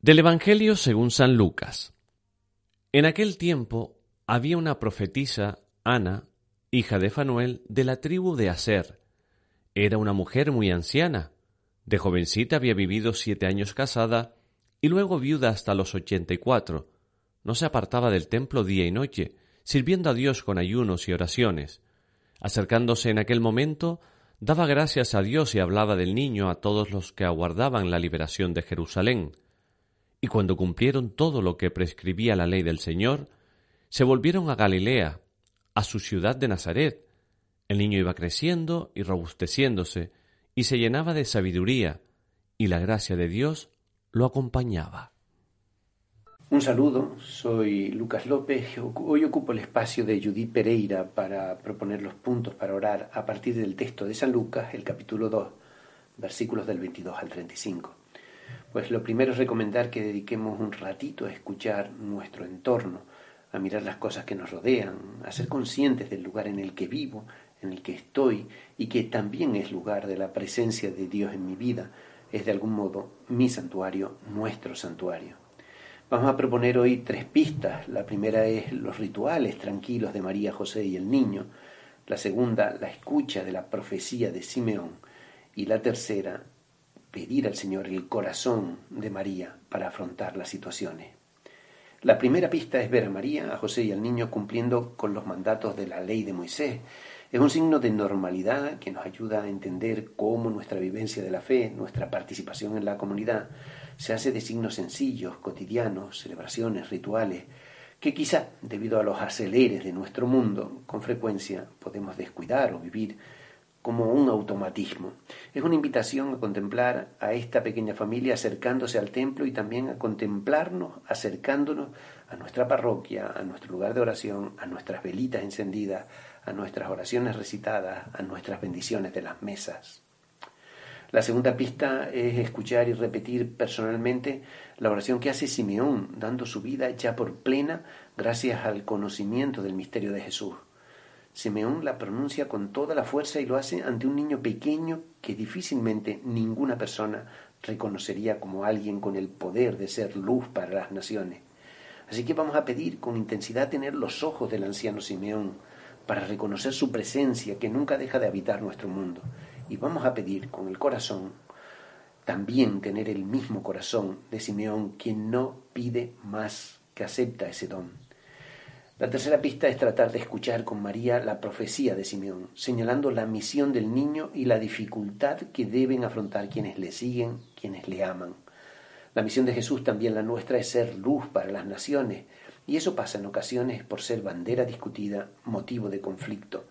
Del Evangelio según San Lucas. En aquel tiempo había una profetisa, Ana, hija de Fanuel, de la tribu de Aser. Era una mujer muy anciana. De jovencita había vivido siete años casada y luego viuda hasta los ochenta y cuatro. No se apartaba del templo día y noche, sirviendo a Dios con ayunos y oraciones. Acercándose en aquel momento, daba gracias a Dios y hablaba del niño a todos los que aguardaban la liberación de Jerusalén. Y cuando cumplieron todo lo que prescribía la ley del Señor, se volvieron a Galilea, a su ciudad de Nazaret. El niño iba creciendo y robusteciéndose, y se llenaba de sabiduría, y la gracia de Dios lo acompañaba. Un saludo, soy Lucas López. Hoy ocupo el espacio de Judith Pereira para proponer los puntos para orar a partir del texto de San Lucas, el capítulo 2, versículos del 22 al 35. Pues lo primero es recomendar que dediquemos un ratito a escuchar nuestro entorno, a mirar las cosas que nos rodean, a ser conscientes del lugar en el que vivo, en el que estoy y que también es lugar de la presencia de Dios en mi vida, es de algún modo mi santuario, nuestro santuario. Vamos a proponer hoy tres pistas. La primera es los rituales tranquilos de María, José y el niño. La segunda, la escucha de la profecía de Simeón. Y la tercera, pedir al Señor el corazón de María para afrontar las situaciones. La primera pista es ver a María, a José y al niño cumpliendo con los mandatos de la ley de Moisés. Es un signo de normalidad que nos ayuda a entender cómo nuestra vivencia de la fe, nuestra participación en la comunidad, se hace de signos sencillos, cotidianos, celebraciones, rituales, que quizá, debido a los aceleres de nuestro mundo, con frecuencia podemos descuidar o vivir como un automatismo. Es una invitación a contemplar a esta pequeña familia acercándose al templo y también a contemplarnos acercándonos a nuestra parroquia, a nuestro lugar de oración, a nuestras velitas encendidas, a nuestras oraciones recitadas, a nuestras bendiciones de las mesas. La segunda pista es escuchar y repetir personalmente la oración que hace Simeón, dando su vida ya por plena gracias al conocimiento del misterio de Jesús. Simeón la pronuncia con toda la fuerza y lo hace ante un niño pequeño que difícilmente ninguna persona reconocería como alguien con el poder de ser luz para las naciones. Así que vamos a pedir con intensidad tener los ojos del anciano Simeón para reconocer su presencia que nunca deja de habitar nuestro mundo. Y vamos a pedir con el corazón también tener el mismo corazón de Simeón, quien no pide más que acepta ese don. La tercera pista es tratar de escuchar con María la profecía de Simeón, señalando la misión del niño y la dificultad que deben afrontar quienes le siguen, quienes le aman. La misión de Jesús, también la nuestra, es ser luz para las naciones, y eso pasa en ocasiones por ser bandera discutida, motivo de conflicto.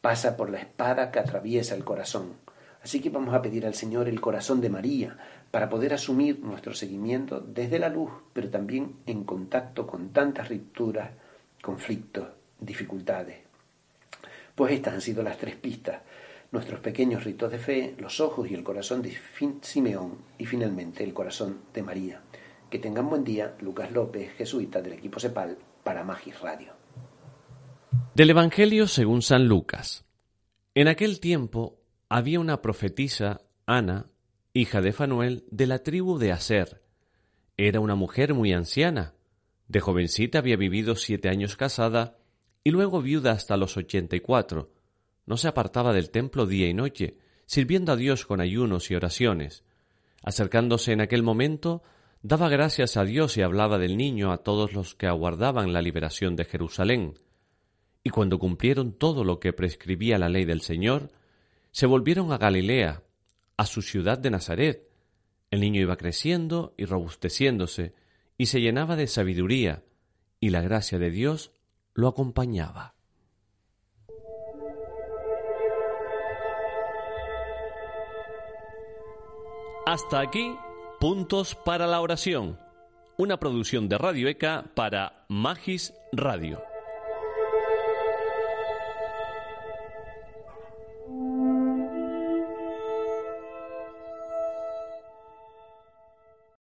Pasa por la espada que atraviesa el corazón. Así que vamos a pedir al Señor el corazón de María para poder asumir nuestro seguimiento desde la luz, pero también en contacto con tantas rupturas conflictos, dificultades. Pues estas han sido las tres pistas, nuestros pequeños ritos de fe, los ojos y el corazón de Simeón y finalmente el corazón de María. Que tengan buen día, Lucas López, jesuita del equipo CEPAL, para Magis Radio. Del Evangelio según San Lucas. En aquel tiempo había una profetisa, Ana, hija de Fanuel, de la tribu de Aser. Era una mujer muy anciana de jovencita había vivido siete años casada y luego viuda hasta los ochenta y cuatro. No se apartaba del templo día y noche, sirviendo a Dios con ayunos y oraciones. Acercándose en aquel momento, daba gracias a Dios y hablaba del niño a todos los que aguardaban la liberación de Jerusalén. Y cuando cumplieron todo lo que prescribía la ley del Señor, se volvieron a Galilea, a su ciudad de Nazaret. El niño iba creciendo y robusteciéndose, y se llenaba de sabiduría, y la gracia de Dios lo acompañaba. Hasta aquí, puntos para la oración. una producción de Radio ECA para Magis Radio.